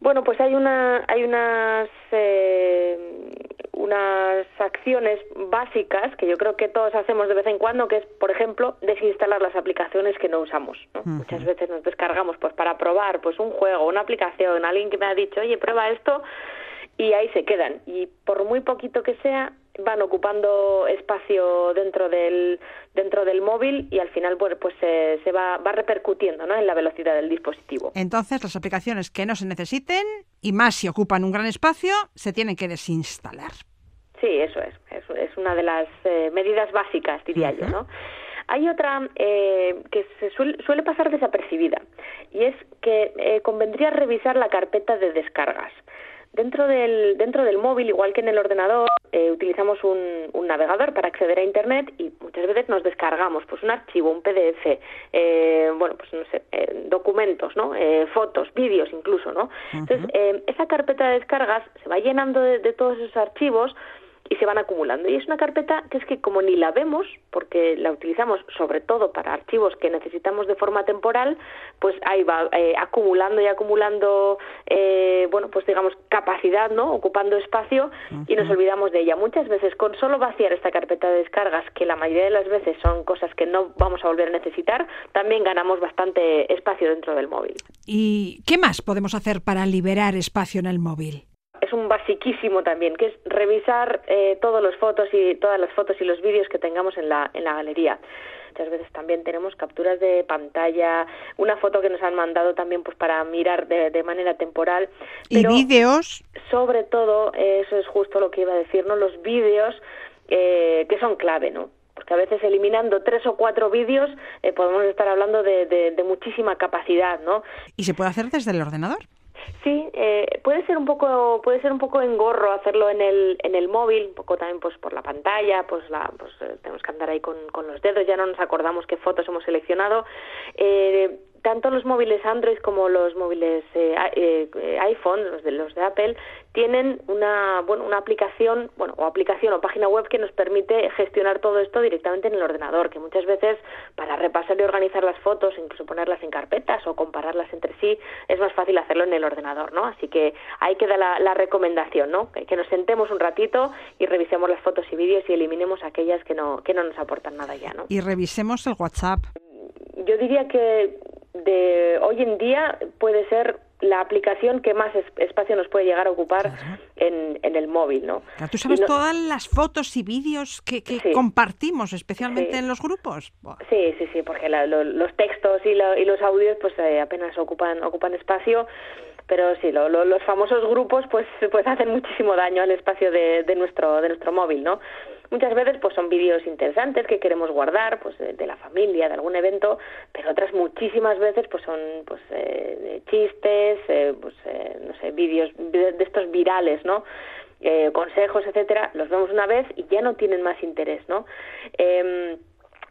Bueno, pues hay una, hay unas, eh, unas acciones básicas que yo creo que todos hacemos de vez en cuando, que es, por ejemplo, desinstalar las aplicaciones que no usamos. Muchas veces nos descargamos, pues, para probar, pues, un juego, una aplicación, alguien que me ha dicho, oye, prueba esto, y ahí se quedan. Y por muy poquito que sea, van ocupando espacio dentro del dentro del móvil y al final pues, pues se, se va, va repercutiendo ¿no? en la velocidad del dispositivo. Entonces las aplicaciones que no se necesiten y más si ocupan un gran espacio se tienen que desinstalar. Sí, eso es. Es, una de las eh, medidas básicas, diría yo, ¿no? Hay otra eh, que se suele, suele, pasar desapercibida y es que eh, convendría revisar la carpeta de descargas. Dentro del, dentro del móvil, igual que en el ordenador, eh, utilizamos un, un, navegador para acceder a Internet y muchas veces nos descargamos pues un archivo, un PDF, eh, bueno, pues no sé, eh, documentos, ¿no? fotos, vídeos incluso, ¿no? Entonces, esa carpeta de descargas se va llenando de, de todos esos archivos y se van acumulando. Y es una carpeta que es que como ni la vemos, porque la utilizamos sobre todo para archivos que necesitamos de forma temporal, pues ahí va eh, acumulando y acumulando, eh, bueno, pues digamos capacidad, ¿no? Ocupando espacio y nos olvidamos de ella. Muchas veces con solo vaciar esta carpeta de descargas, que la mayoría de las veces son cosas que no vamos a volver a necesitar, también ganamos bastante espacio dentro del móvil. ¿Y qué más podemos hacer para liberar espacio en el móvil? Es un basiquísimo también, que es revisar eh, todas las fotos y todas las fotos y los vídeos que tengamos en la, en la galería. Muchas veces también tenemos capturas de pantalla, una foto que nos han mandado también pues para mirar de, de manera temporal. ¿Y vídeos? Sobre todo, eso es justo lo que iba a decir, ¿no? Los vídeos eh, que son clave, ¿no? porque a veces eliminando tres o cuatro vídeos eh, podemos estar hablando de, de, de, muchísima capacidad, ¿no? ¿Y se puede hacer desde el ordenador? Sí, eh, puede ser un poco puede ser un poco engorro hacerlo en el en el móvil, un poco también pues por la pantalla, pues la pues eh, tenemos que andar ahí con, con los dedos, ya no nos acordamos qué fotos hemos seleccionado. Eh, tanto los móviles Android como los móviles eh, eh, iPhone, los de, los de Apple, tienen una, bueno, una aplicación, bueno, o aplicación o página web que nos permite gestionar todo esto directamente en el ordenador, que muchas veces para repasar y organizar las fotos, incluso ponerlas en carpetas o compararlas entre sí, es más fácil hacerlo en el ordenador, ¿no? Así que ahí queda la, la recomendación, ¿no? Que, que, nos sentemos un ratito y revisemos las fotos y vídeos y eliminemos aquellas que no, que no nos aportan nada ya, ¿no? Y revisemos el WhatsApp. Yo diría que de hoy en día puede ser la aplicación que más espacio nos puede llegar a ocupar en, en, el móvil, ¿no? tú sabes todas las fotos y vídeos que, que compartimos, especialmente en los grupos. Sí, sí, sí, porque la, lo, los textos y, y, los audios pues eh, apenas ocupan ocupan espacio, pero sí, lo, los famosos grupos pues pues hacen muchísimo daño al espacio de, de nuestro de nuestro móvil, ¿no? Muchas veces pues son vídeos interesantes que queremos guardar pues de, la familia, de algún evento, pero otras muchísimas veces pues son pues eh, chistes, eh, pues eh, no sé, vídeos de, estos virales, ¿no? Eh, consejos, etcétera, los vemos una vez y ya no tienen más interés, ¿no? Eh,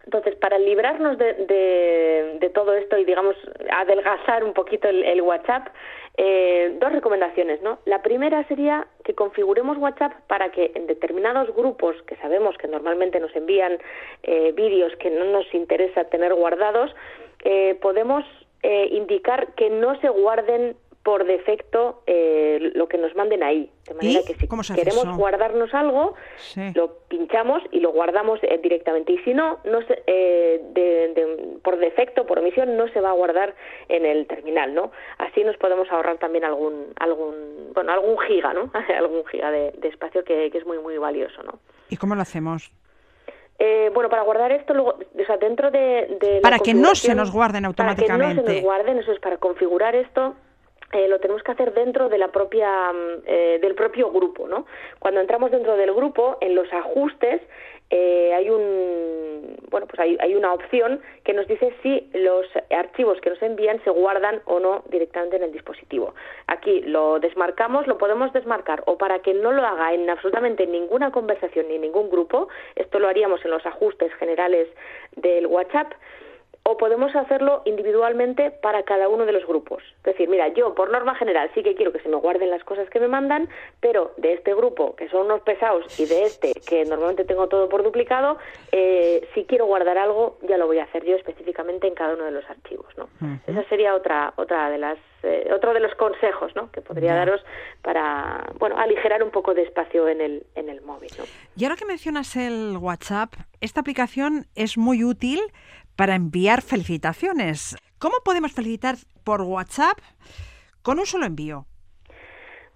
entonces, para librarnos de, de, de, todo esto y, digamos, adelgazar un poquito el, el WhatsApp, eh, dos recomendaciones, ¿no? La primera sería que configuremos WhatsApp para que en determinados grupos que sabemos que normalmente nos envían eh, vídeos que no nos interesa tener guardados, eh, podemos eh, indicar que no se guarden por defecto eh, lo que nos manden ahí. De manera que si queremos guardarnos algo, sí. lo pinchamos y lo guardamos eh, directamente. Y si no, no se, eh, de, de, por defecto, por omisión, no se va a guardar en el terminal, ¿no? Así nos podemos ahorrar también algún, algún, bueno, algún giga, ¿no? algún giga de, de espacio que, que, es muy, muy valioso, ¿no? ¿Y cómo lo hacemos? Eh, bueno, para guardar esto, luego, o sea, dentro de, de para que no se nos guarden automáticamente. Para que no se nos guarden, eso es para configurar esto eh, lo tenemos que hacer dentro de la propia mm, eh, del propio grupo, ¿no? Cuando entramos dentro del grupo, en los ajustes eh, hay un bueno pues hay, hay, una opción que nos dice si los archivos que nos envían se guardan o no directamente en el dispositivo. Aquí lo desmarcamos, lo podemos desmarcar o para que no lo haga en absolutamente ninguna conversación ni ningún grupo, esto lo haríamos en los ajustes generales del WhatsApp o podemos hacerlo individualmente para cada uno de los grupos. Es decir, mira, yo por norma general sí que quiero que se me guarden las cosas que me mandan, pero de este grupo, que son unos pesados, y de este, que normalmente tengo todo por duplicado, eh, si quiero guardar algo, ya lo voy a hacer yo específicamente en cada uno de los archivos. ¿no? Uh -huh. Esa sería otra, otra de las, eh, otro de los consejos ¿no? que podría yeah. daros para bueno, aligerar un poco de espacio en el, en el móvil. ¿no? Y ahora que mencionas el WhatsApp, esta aplicación es muy útil para enviar felicitaciones. ¿Cómo podemos felicitar por WhatsApp con un solo envío?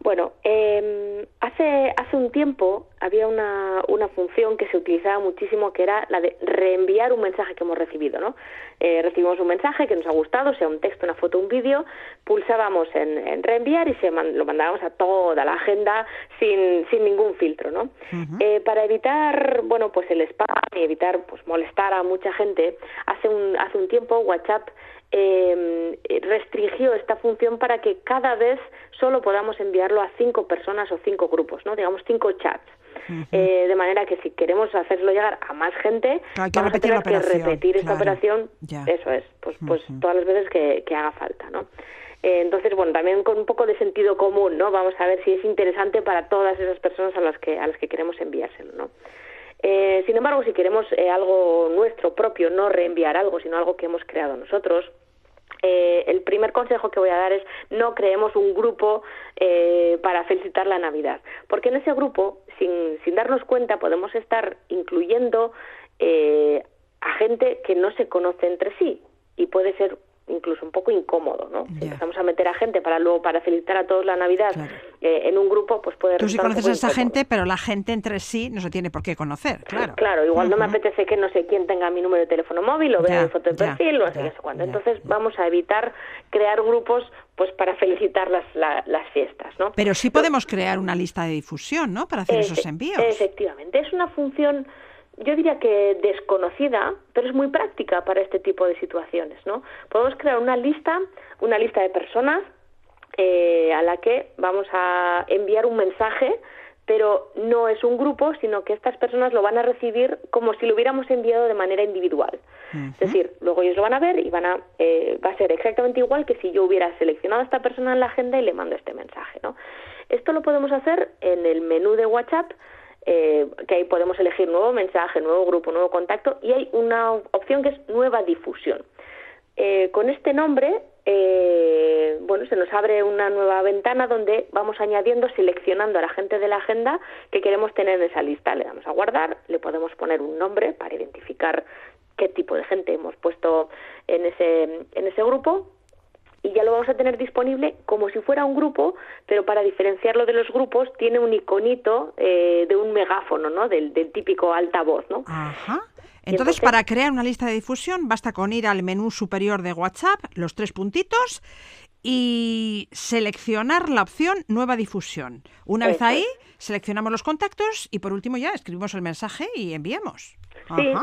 Bueno, eh, hace, hace un tiempo había una, una función que se utilizaba muchísimo que era la de reenviar un mensaje que hemos recibido, ¿no? Eh, recibimos un mensaje que nos ha gustado, sea un texto, una foto, un vídeo, pulsábamos en, en reenviar y se man, lo mandábamos a toda la agenda sin, sin ningún filtro, ¿no? Uh -huh. eh, para evitar, bueno, pues el spam y evitar pues molestar a mucha gente, hace un, hace un tiempo WhatsApp em, restringió esta función para que cada vez solo podamos enviarlo a cinco personas o cinco grupos, ¿no? digamos cinco chats. Eh, de manera que si queremos hacerlo llegar a más gente, hay que repetir a tener que repetir esta operación, eso es, pues, pues todas las veces que, haga falta, ¿no? Eh, entonces, bueno, también con un poco de sentido común, ¿no? Vamos a ver si es interesante para todas esas personas a las que a las que queremos enviárselo, ¿no? Eh, sin embargo, si queremos algo nuestro propio, no reenviar algo, sino algo que hemos creado nosotros, eh, el primer consejo que voy a dar es no creemos un grupo eh, para felicitar la Navidad, porque en ese grupo, sin, sin darnos cuenta, podemos estar incluyendo eh, a gente que no se conoce entre sí. Y puede ser incluso un poco incómodo, ¿no? Si empezamos a meter a gente para luego para felicitar a todos la Navidad eh, en un grupo, pues puede Tú sí conoces a esa gente, pero la gente entre sí no se tiene por qué conocer, claro. Claro, igual no me apetece que no sé quién tenga mi número de teléfono móvil o vea mi foto de perfil o no sé qué sé cuándo. Entonces vamos a evitar crear grupos pues para felicitar las, las fiestas, ¿no? Pero sí podemos crear una lista de difusión, ¿no? Para hacer esos envíos. Efectivamente, es una función yo diría que desconocida, pero es muy práctica para este tipo de situaciones, ¿no? Podemos crear una lista, una lista de personas eh, a la que vamos a enviar un mensaje, pero no es un grupo, sino que estas personas lo van a recibir como si lo hubiéramos enviado de manera individual. Es decir, luego ellos lo van a ver y van a, eh, va a ser exactamente igual que si yo hubiera seleccionado a esta persona en la agenda y le mando este mensaje, ¿no? Esto lo podemos hacer en el menú de WhatsApp eh, que ahí podemos elegir nuevo mensaje, nuevo grupo, nuevo contacto y hay una opción que es nueva difusión. Eh, con este nombre, eh, bueno, se nos abre una nueva ventana donde vamos añadiendo, seleccionando a la gente de la agenda que queremos tener en esa lista. Le damos a guardar, le podemos poner un nombre para identificar qué tipo de gente hemos puesto en ese, en ese grupo y ya lo vamos a tener disponible como si fuera un grupo, pero para diferenciarlo de los grupos tiene un iconito eh, de un megáfono, ¿no? Del, típico altavoz, ¿no? Ajá. Entonces, para crear una lista de difusión basta con ir al menú superior de WhatsApp, los tres puntitos, y seleccionar la opción Nueva difusión. Una vez ahí, seleccionamos los contactos y por último ya escribimos el mensaje y enviamos. Sí,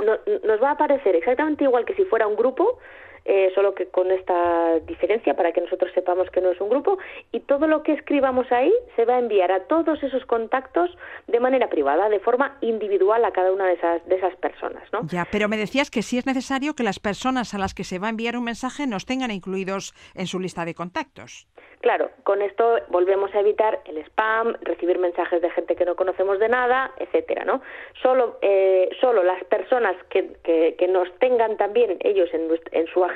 nos va a aparecer exactamente igual que si fuera un grupo, eh, solo que con esta diferencia para que nosotros sepamos que no es un grupo y todo lo que escribamos ahí se va a enviar a todos esos contactos de manera privada, de forma individual a cada una de esas, de esas personas. ¿no? Ya, pero me decías que sí es necesario que las personas a las que se va a enviar un mensaje nos tengan incluidos en su lista de contactos. Claro, con esto volvemos a evitar el spam, recibir mensajes de gente que no conocemos de nada, etcétera, ¿no? Solo, eh, solo las personas que, que, nos tengan también ellos en, en su agenda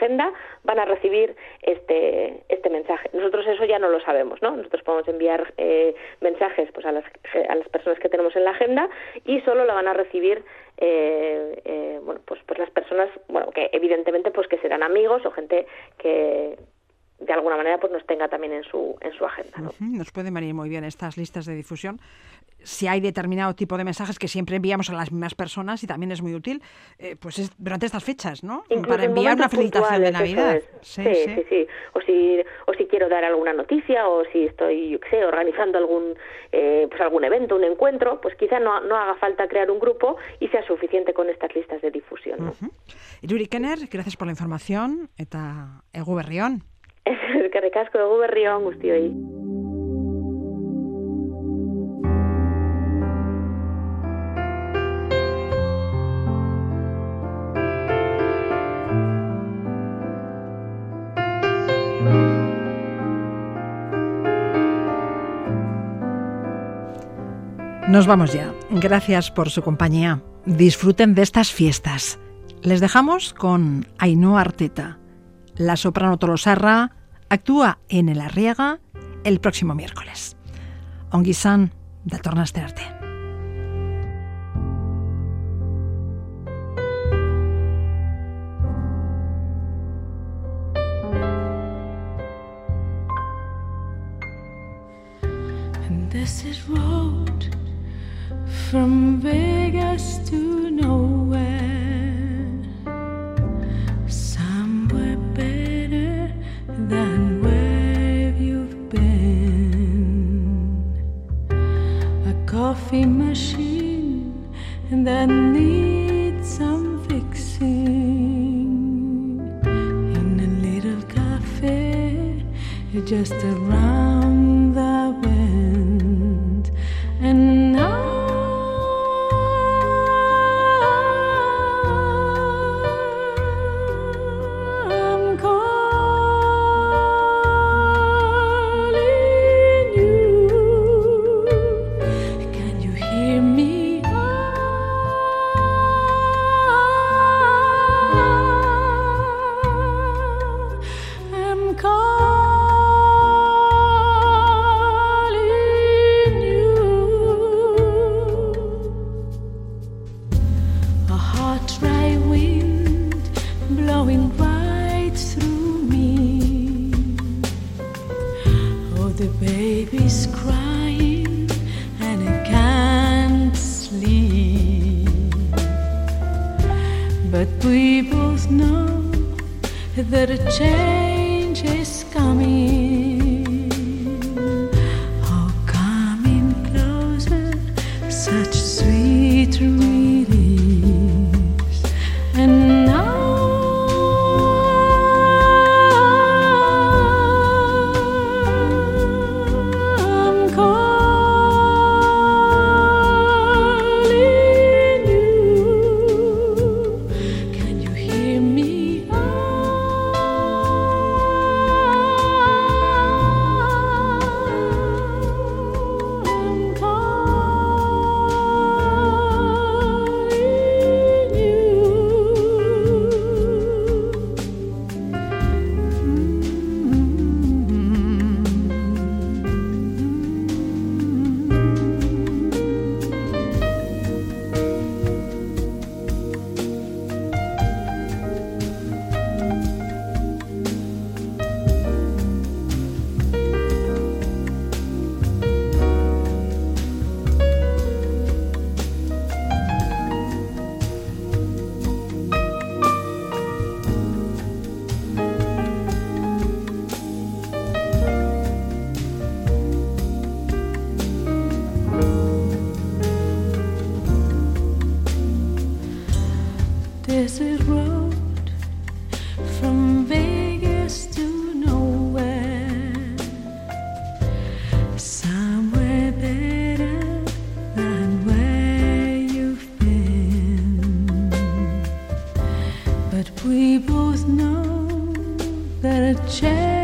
van a recibir este, este mensaje. Nosotros eso ya no lo sabemos, ¿no? Nosotros podemos enviar eh, mensajes pues, a, las, a las personas que tenemos en la agenda y solo lo van a recibir eh, eh, bueno, pues, pues las personas, bueno, que evidentemente pues que serán amigos o gente que, de alguna manera pues nos tenga también en su en su agenda. Nos pueden venir muy bien estas listas de difusión. Si hay determinado tipo de mensajes que siempre enviamos a las mismas personas y también es muy útil, eh, pues es durante estas fechas, ¿no? Para enviar una felicitación de Navidad. Sí sí, sí O si o si quiero dar alguna noticia o si estoy, yo sé, organizando algún eh, pues algún evento, un encuentro, pues quizá no, no haga falta crear un grupo y sea suficiente con estas listas de difusión. ¿no? Yuri Kenner, gracias por la información. Eta egu berrión. Eskerrik asko dugu berri hon guztioi. Nos vamos ya. Gracias por su compañía. Disfruten de estas fiestas. Les dejamos con Ainhoa Arteta. La soprano tolosarra actúa en el Arriaga el próximo miércoles. Onguisan de tornaste arte. this is road from Vegas to nowhere. coffee machine and needs need some fixing. In a little cafe, you just around. But we both know that a change is coming. chair.